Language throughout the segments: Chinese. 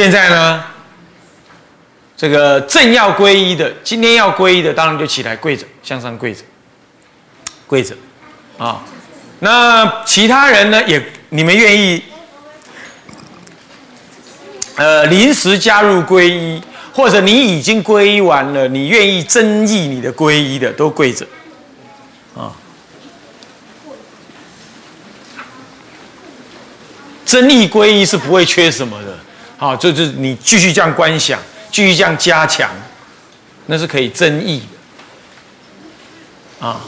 现在呢，这个正要皈依的，今天要皈依的，当然就起来跪着，向上跪着，跪着，啊，那其他人呢，也你们愿意，呃，临时加入皈依，或者你已经皈依完了，你愿意增益你的皈依的，都跪着，啊。真力归一是不会缺什么的，好，就是你继续这样观想，继续这样加强，那是可以增益的，啊，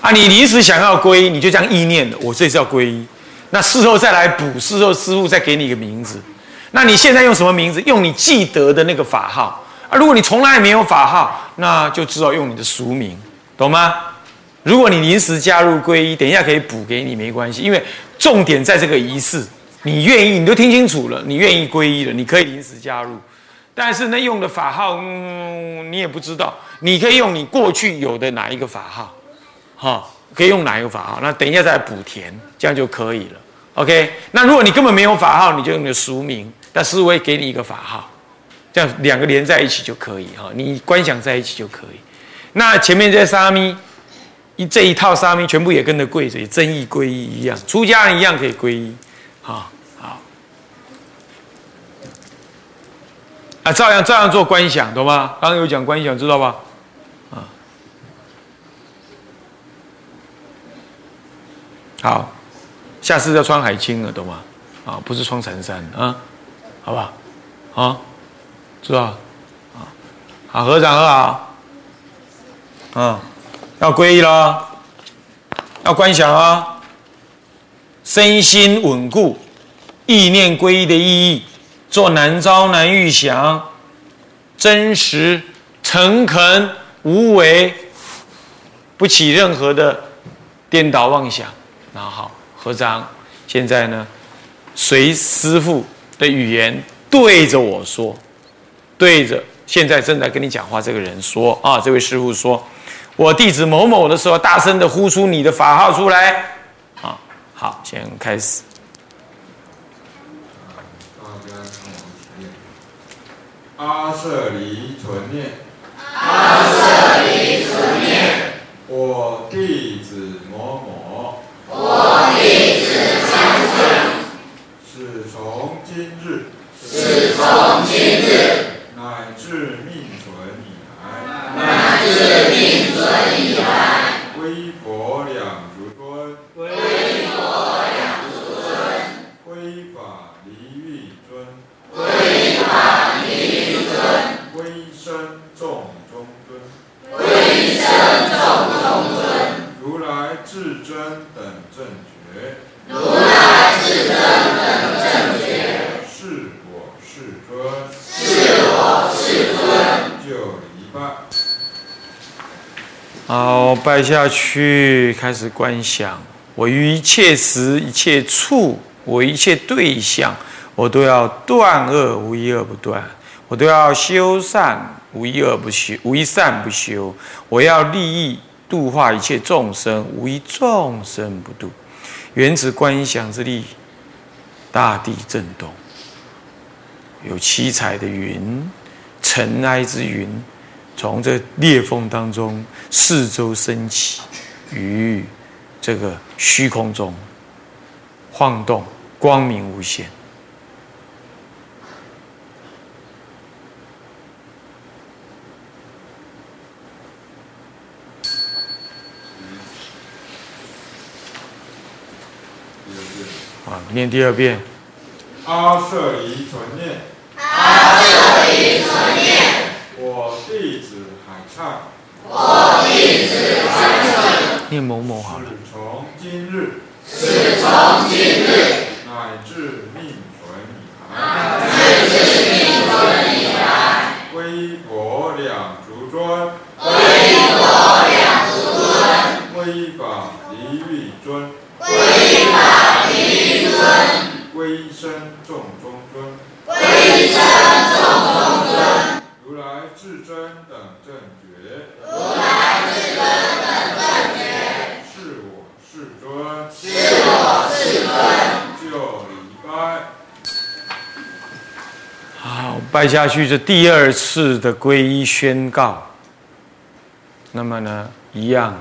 啊，你临时想要皈依，你就这样意念的，我这是要皈依，那事后再来补，事后师傅再给你一个名字，那你现在用什么名字？用你记得的那个法号啊。如果你从来没有法号，那就知道用你的俗名，懂吗？如果你临时加入皈依，等一下可以补给你，没关系，因为重点在这个仪式。你愿意，你都听清楚了，你愿意皈依了，你可以临时加入。但是那，用的法号，嗯，你也不知道，你可以用你过去有的哪一个法号，哈，可以用哪一个法号？那等一下再补填，这样就可以了。OK，那如果你根本没有法号，你就用你的俗名，但是我也给你一个法号，这样两个连在一起就可以哈，你观想在一起就可以。那前面这些沙弥。一这一套沙弥全部也跟着跪着，也真意皈依一样，出家人一样可以皈依，好好啊，照样照样做观想，懂吗？刚刚有讲观想，知道吧？啊，好，下次要穿海青了，懂吗？啊，不是穿衬衫啊，好不好？啊，知道？啊，好，合掌，好，嗯。要皈依了，要观想啊，身心稳固，意念皈依的意义，做难招难遇想，真实诚恳无为，不起任何的颠倒妄想。那好，合掌。现在呢，随师父的语言对着我说，对着现在正在跟你讲话这个人说啊，这位师父说。我弟子某某的时候，大声的呼出你的法号出来，好，先开始。阿舍离存念，阿舍离存念，我弟子某某，我弟子相顺，是从今日，是从今日，乃至命存以来，乃至命存。以来，至真等正觉，如来至真等正觉，是我世尊，是我世尊，就一拜。好，拜下去，开始观想。我于一切时、一切处，我一切对象，我都要断恶，无一恶不断；我都要修善，无一恶不修，无一善不修。我要利益度化一切众生，无一众生不度。原子观想之力，大地震动，有七彩的云，尘埃之云。从这裂缝当中四周升起，于这个虚空中晃动，光明无限。啊，念第二遍。阿舍离存念。阿舍离存念。我弟子海畅，我弟子海畅，念某某好了。从今日，是从今日，乃至众中尊，归身众中尊。如来至真等正觉，如来至真等正觉，是我世尊，是我世尊，就礼拜。好，拜下去是第二次的皈依宣告。那么呢，一样，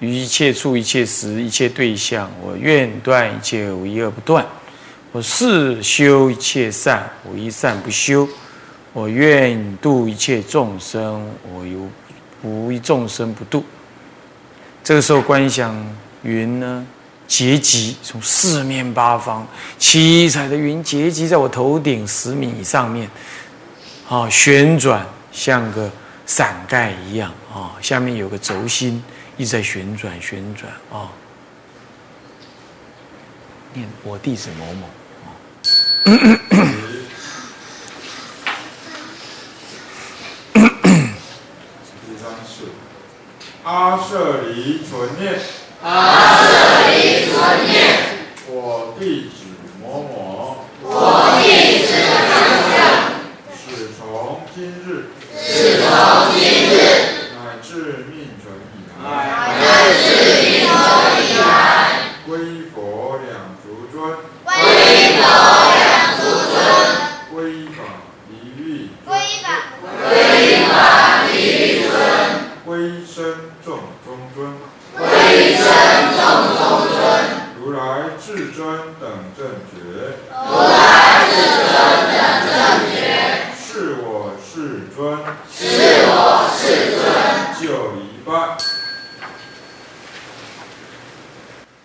于一切处、一切时、一切对象，我愿断一切无一而不断；我誓修一切善，我一善不修；我愿度一切众生，我有无一众生不度。这个时候，观想云呢？结集从四面八方，七彩的云结集在我头顶十米以上面，啊，旋转像个伞盖一样啊，下面有个轴心一直在旋转旋转啊。念我弟子某某啊。第三是阿舍离存念。阿舍离存念，我弟子某某，我弟子某某，是从今日，是从今日，乃至命存以来，乃至命存以来，归佛两足尊，归佛两足尊，归法一律，归法归法一尊，归身众中尊，归身众中尊，如来至尊等正觉，如来至尊等正觉，是我世尊，是我世尊，就一拜。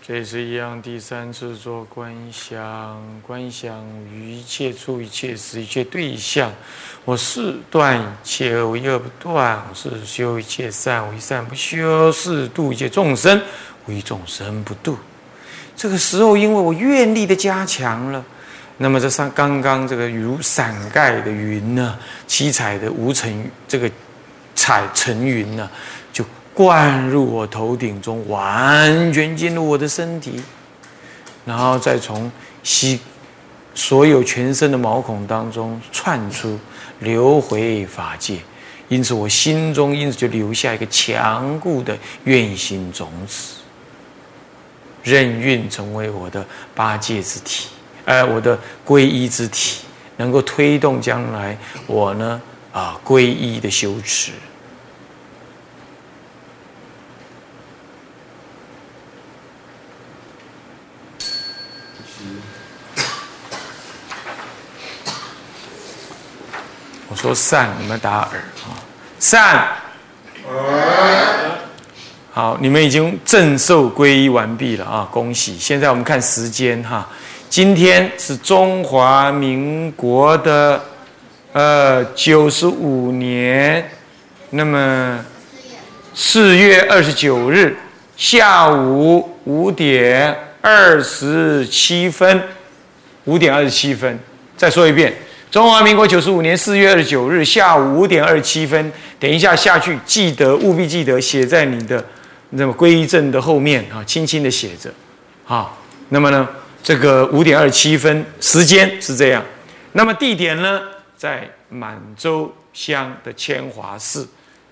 这也是一样，第三次做观想，观想于一切处、一切时、一切对象，我是断一切恶，一恶不断；我是修一切善，我一善不修；是度一切众生，我一众生不度。这个时候，因为我愿力的加强了，那么这上刚刚这个如伞盖的云呢，七彩的无尘这个彩层云呢，灌入我头顶中，完全进入我的身体，然后再从吸所有全身的毛孔当中窜出，流回法界。因此，我心中因此就留下一个强固的愿心种子，任运成为我的八戒之体，呃，我的皈依之体，能够推动将来我呢啊皈依的修持。说善，你们打耳啊，善。好，你们已经正受皈依完毕了啊，恭喜！现在我们看时间哈，今天是中华民国的呃九十五年，那么四月二十九日下午五点二十七分，五点二十七分，再说一遍。中华民国九十五年四月二十九日下午五点二十七分，等一下下去，记得务必记得写在你的那么皈依证的后面啊，轻轻的写着，好。那么呢，这个五点二十七分时间是这样，那么地点呢，在满洲乡的千华寺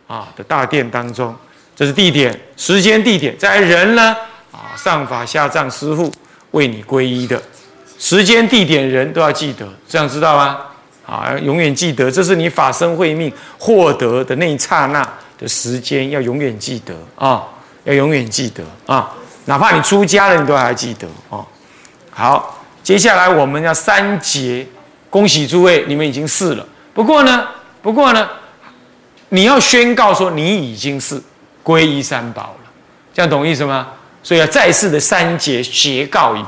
啊的大殿当中，这是地点、时间、地点。在人呢啊，上法下藏师父为你皈依的时间、地点、人都要记得，这样知道吗？啊，永远记得，这是你法身慧命获得的那一刹那的时间，要永远记得啊，要永远记得啊，哪怕你出家了，你都还记得啊。好，接下来我们要三节，恭喜诸位，你们已经是了。不过呢，不过呢，你要宣告说你已经是皈依三宝了，这样懂意思吗？所以要再次的三节协告一遍。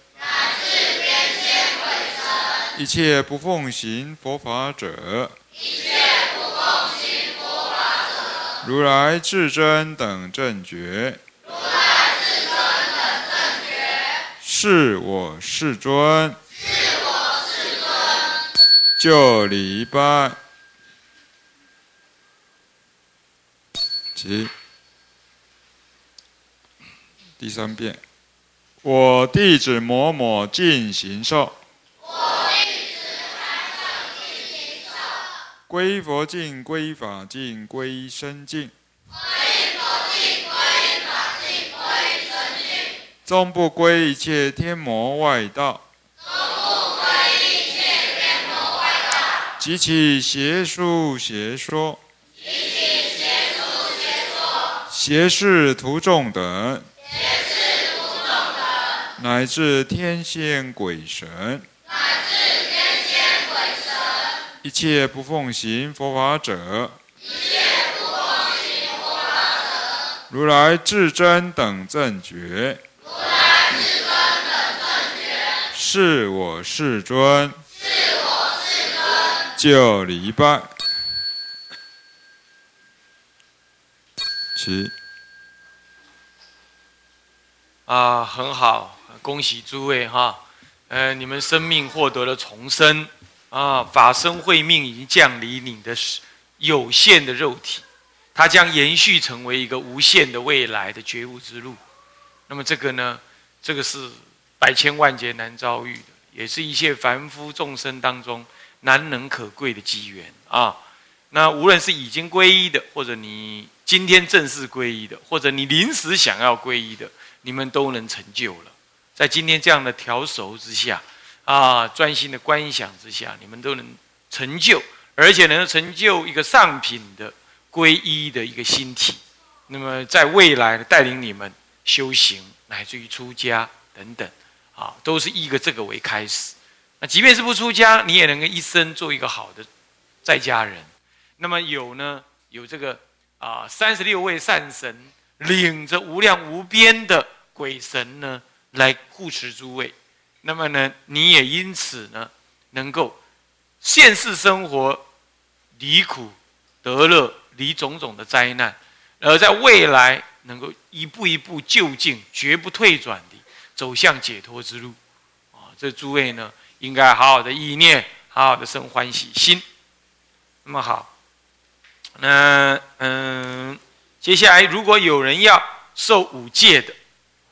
一切不奉行佛法者，一切不奉行佛法者如来至真等正觉，如来至真等正觉是我世尊，是我世尊，就礼拜。起，第三遍，我弟子某某进行受。归佛境，归法境，归身境。归佛境，归法境，归身境。终不归一切天魔外道。终不归一切天魔外道。及其邪术邪说。及其邪术邪说。邪事徒众等。邪事徒众等。乃至天仙鬼神。一切不奉行佛法者，一切不奉行佛法者，如来至真等正觉，如来至真等正觉，是我世尊，是我世尊，就礼拜。七啊，很好，恭喜诸位哈，呃，你们生命获得了重生。啊，法身慧命已经降临你的有限的肉体，它将延续成为一个无限的未来的觉悟之路。那么这个呢，这个是百千万劫难遭遇的，也是一切凡夫众生当中难能可贵的机缘啊。那无论是已经皈依的，或者你今天正式皈依的，或者你临时想要皈依的，你们都能成就了。在今天这样的调熟之下。啊，专心的观想之下，你们都能成就，而且能成就一个上品的皈依的一个心体。那么，在未来带领你们修行，乃至于出家等等，啊，都是一个这个为开始。那即便是不出家，你也能够一生做一个好的在家人。那么有呢，有这个啊，三十六位善神领着无量无边的鬼神呢，来护持诸位。那么呢，你也因此呢，能够现世生活离苦得乐，离种种的灾难，而在未来能够一步一步就近，绝不退转的走向解脱之路。啊，这诸位呢，应该好好的意念，好好的生欢喜心。那么好，那嗯，接下来如果有人要受五戒的，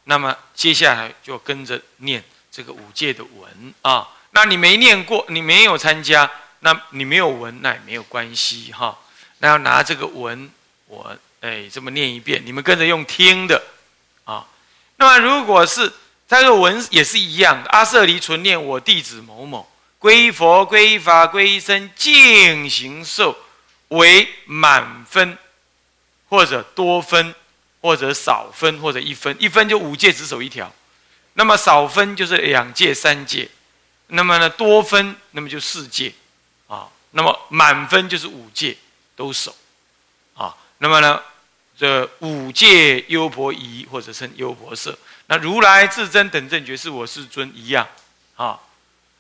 那么接下来就跟着念。这个五戒的文啊，那你没念过，你没有参加，那你没有文，那也没有关系哈。那要拿这个文，我哎这么念一遍，你们跟着用听的啊。那么如果是这个文也是一样的，阿舍离纯念我弟子某某归佛归法归僧净行受为满分，或者多分，或者少分，或者一分，一分就五戒只守一条。那么少分就是两戒三戒，那么呢多分那么就四戒，啊，那么满分就是五戒都守，啊，那么呢这五戒优婆夷或者称优婆塞，那如来至真等正觉是我世尊一样，啊，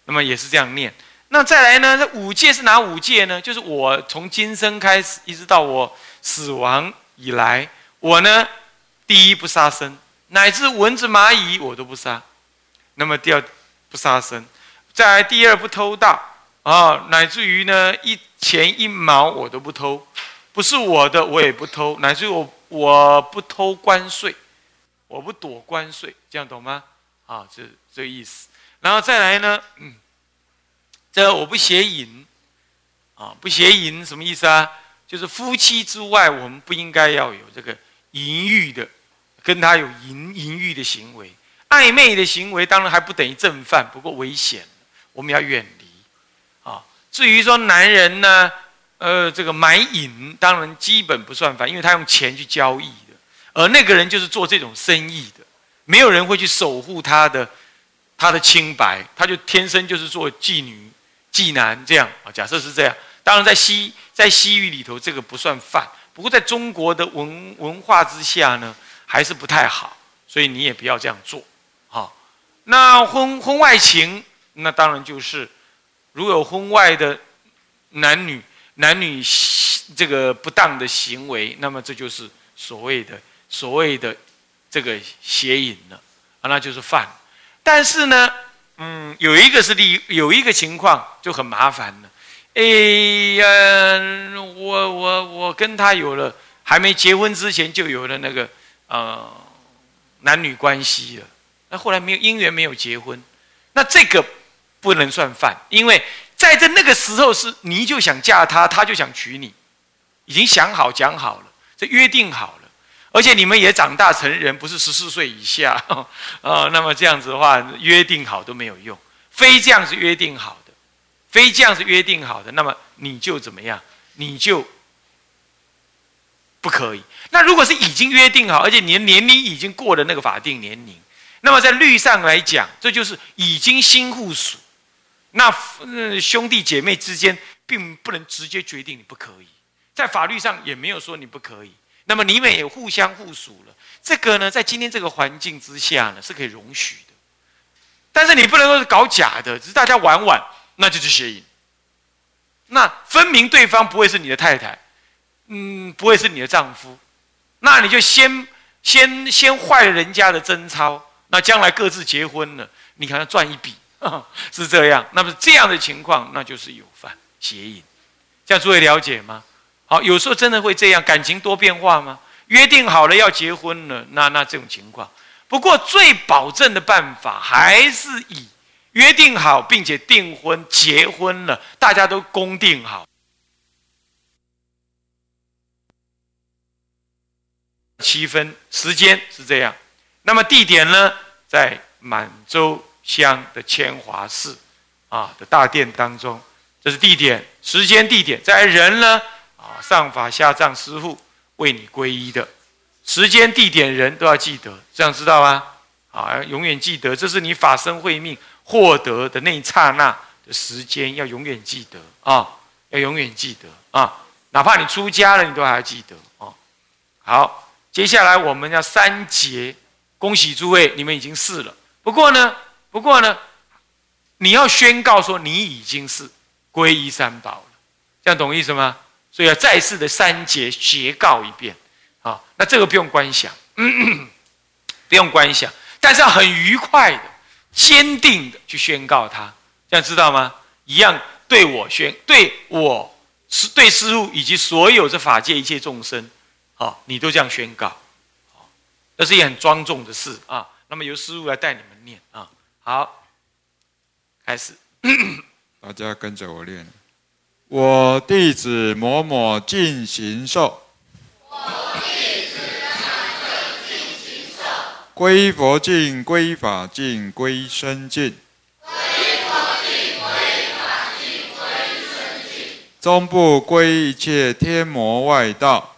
那么也是这样念。那再来呢，这五戒是哪五戒呢？就是我从今生开始一直到我死亡以来，我呢第一不杀生。乃至蚊子蚂蚁我都不杀，那么第二不杀生，再来第二不偷盗啊，乃至于呢一钱一毛我都不偷，不是我的我也不偷，乃至于我我不偷关税，我不躲关税，这样懂吗？啊，这这个意思。然后再来呢，嗯，这我不邪淫啊，不邪淫什么意思啊？就是夫妻之外，我们不应该要有这个淫欲的。跟他有淫淫欲的行为，暧昧的行为，当然还不等于正犯，不过危险，我们要远离。啊，至于说男人呢，呃，这个买淫，当然基本不算犯，因为他用钱去交易的，而那个人就是做这种生意的，没有人会去守护他的他的清白，他就天生就是做妓女、妓男这样啊。假设是这样，当然在西在西域里头，这个不算犯，不过在中国的文文化之下呢。还是不太好，所以你也不要这样做，好。那婚婚外情，那当然就是，如果有婚外的男女男女这个不当的行为，那么这就是所谓的所谓的这个邪淫了啊，那就是犯。但是呢，嗯，有一个是例，有一个情况就很麻烦了。哎呀，我我我跟他有了，还没结婚之前就有了那个呃男女关系了。那后来没有姻缘，没有结婚，那这个不能算犯，因为在这那个时候是你就想嫁他，他就想娶你，已经想好讲好了，这约定好了，而且你们也长大成人，不是十四岁以下啊。那么这样子的话，约定好都没有用，非这样是约定好的，非这样是约定好的，那么你就怎么样？你就不可以。那如果是已经约定好，而且你的年龄已经过了那个法定年龄。那么在律上来讲，这就是已经新互属，那兄弟姐妹之间并不能直接决定你不可以，在法律上也没有说你不可以。那么你们也互相互属了，这个呢，在今天这个环境之下呢，是可以容许的。但是你不能够搞假的，只是大家玩玩，那就是邪淫。那分明对方不会是你的太太，嗯，不会是你的丈夫，那你就先先先坏了人家的贞操。那将来各自结婚了，你可能赚一笔，是这样。那么这样的情况，那就是有犯邪淫，这样诸位了解吗？好，有时候真的会这样，感情多变化吗？约定好了要结婚了，那那这种情况，不过最保证的办法还是以约定好，并且订婚结婚了，大家都公定好，七分时间是这样。那么地点呢，在满洲乡的千华寺，啊的大殿当中，这是地点、时间、地点。在人呢，啊上法下葬师傅为你皈依的，时间、地点、人都要记得，这样知道吗？啊，永远记得，这是你法身慧命获得的那一刹那的时间，要永远记得啊，要永远记得啊，哪怕你出家了，你都还要记得啊。好，接下来我们要三节。恭喜诸位，你们已经是了。不过呢，不过呢，你要宣告说你已经是皈依三宝了，这样懂意思吗？所以要再次的三节结告一遍啊。那这个不用观想，不用观想，但是要很愉快的、坚定的去宣告他，这样知道吗？一样对我宣，对我是对师父以及所有这法界一切众生，好，你都这样宣告。这是一件很庄重的事啊！那么由师傅来带你们念啊。好，开始，大家跟着我念。我弟子某某进行受。我弟子进行受。归佛境，归法境，归身境。归佛境，归法境，归身境。终不归一切天魔外道。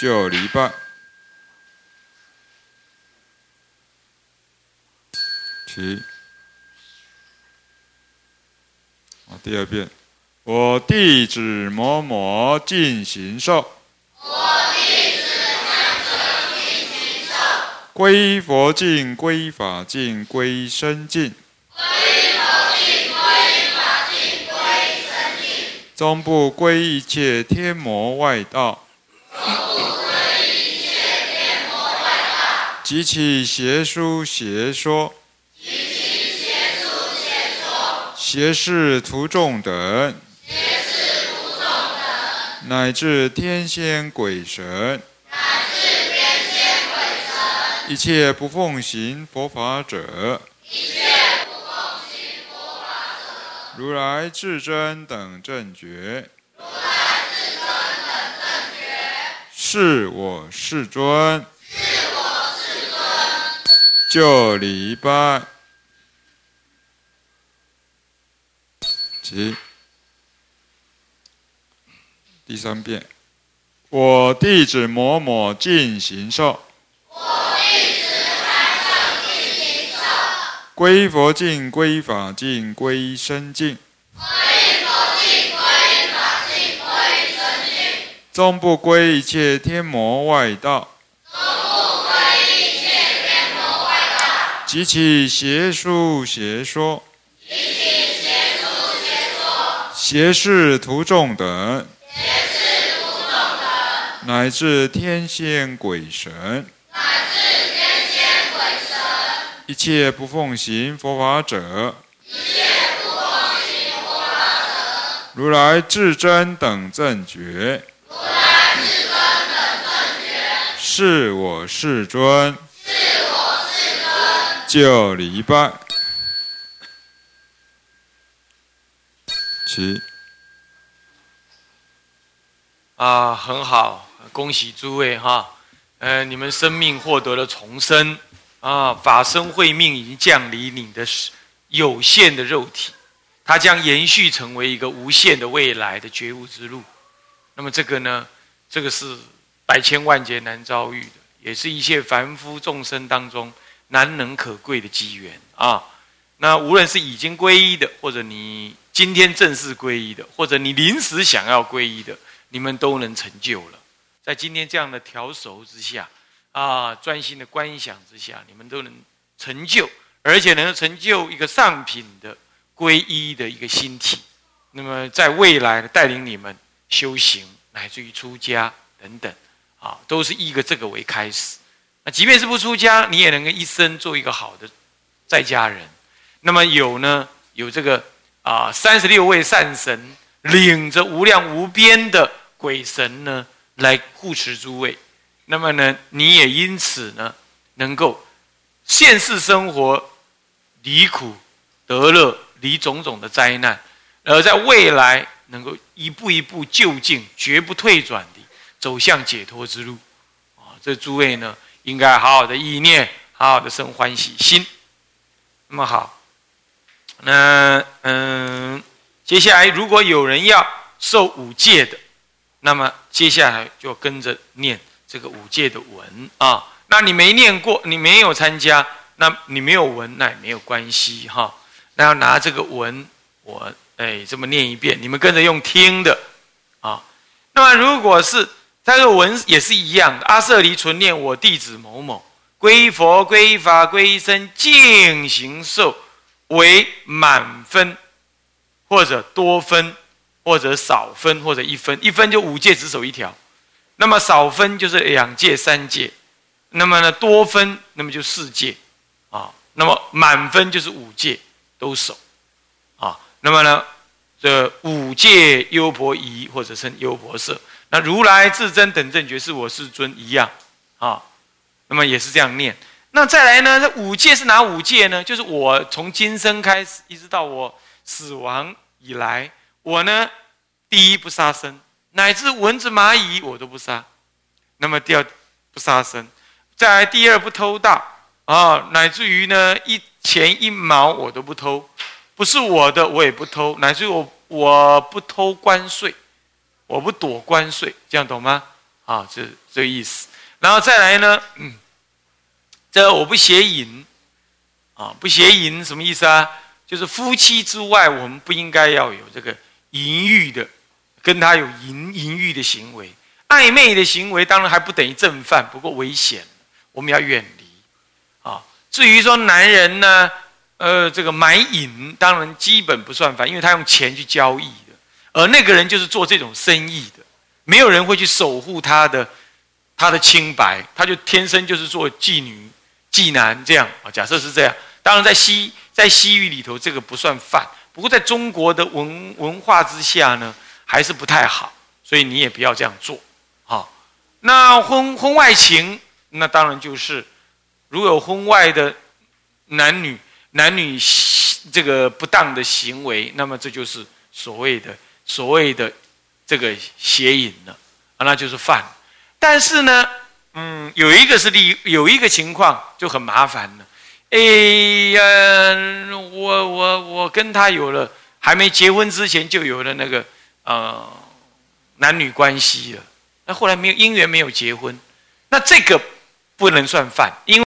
就礼拜，起。啊，第二遍，我弟子某某进行受。我弟子某某进行受。归佛境，归法境，归身境。归佛境，归法境，归身境。终不归一切天魔外道。及其邪书邪说，及其邪书邪说，邪事徒众等，邪事徒众等，乃至天仙鬼神，乃至天仙鬼神，一切不奉行佛法者，一切不奉行佛法者，如来至真等正觉，如来至真等正觉，是我世尊。就礼拜，起第三遍。我弟子某某尽行受。归佛净，归法净，归身净。终不归一切天魔外道。及其邪术邪说。邪事徒众等。邪视徒众等乃至天仙鬼神。乃至天仙鬼神一切不奉行佛法者，如来至真等正觉，是我世尊，就礼拜。七啊，很好，恭喜诸位哈，呃，你们生命获得了重生。啊，法身慧命已经降临你的有限的肉体，它将延续成为一个无限的未来的觉悟之路。那么这个呢，这个是百千万劫难遭遇的，也是一切凡夫众生当中难能可贵的机缘啊。那无论是已经皈依的，或者你今天正式皈依的，或者你临时想要皈依的，你们都能成就了。在今天这样的调熟之下。啊，专心的观想之下，你们都能成就，而且能成就一个上品的皈依的一个心体。那么，在未来带领你们修行，乃至于出家等等，啊，都是一个这个为开始。那即便是不出家，你也能够一生做一个好的在家人。那么有呢，有这个啊，三十六位善神领着无量无边的鬼神呢，来护持诸位。那么呢，你也因此呢，能够现世生活离苦得乐，离种种的灾难，而在未来能够一步一步就近，绝不退转的走向解脱之路。啊，这诸位呢，应该好好的意念，好好的生欢喜心。那么好，那嗯，接下来如果有人要受五戒的，那么接下来就跟着念。这个五戒的文啊，那你没念过，你没有参加，那你没有文，那也没有关系哈。那要拿这个文，我哎这么念一遍，你们跟着用听的啊。那么如果是这个文也是一样的，阿舍离存念我弟子某某归佛归法归僧净行受为满分，或者多分，或者少分，或者一分，一分就五戒只守一条。那么少分就是两戒三戒，那么呢多分那么就四戒，啊，那么满分就是五戒都守，啊，那么呢这五戒优婆夷或者称优婆塞，那如来至真等正觉是我世尊一样，啊，那么也是这样念。那再来呢，这五戒是哪五戒呢？就是我从今生开始一直到我死亡以来，我呢第一不杀生。乃至蚊子蚂蚁我都不杀，那么第二不杀生，再来第二不偷盗啊，乃至于呢一钱一毛我都不偷，不是我的我也不偷，乃至于我我不偷关税，我不躲关税，这样懂吗？啊，这这个意思。然后再来呢，嗯，这我不邪淫啊，不邪淫什么意思啊？就是夫妻之外，我们不应该要有这个淫欲的。跟他有淫淫欲的行为，暧昧的行为，当然还不等于正犯，不过危险，我们要远离。啊，至于说男人呢，呃，这个买淫，当然基本不算犯，因为他用钱去交易，而那个人就是做这种生意的，没有人会去守护他的他的清白，他就天生就是做妓女、妓男这样啊。假设是这样，当然在西在西域里头，这个不算犯，不过在中国的文文化之下呢。还是不太好，所以你也不要这样做，好。那婚婚外情，那当然就是，如有婚外的男女男女这个不当的行为，那么这就是所谓的所谓的这个邪淫了啊，那就是犯。但是呢，嗯，有一个是例，有一个情况就很麻烦了。哎呀，我我我跟他有了，还没结婚之前就有了那个。呃，男女关系了，那后来没有姻缘，没有结婚，那这个不能算犯，因为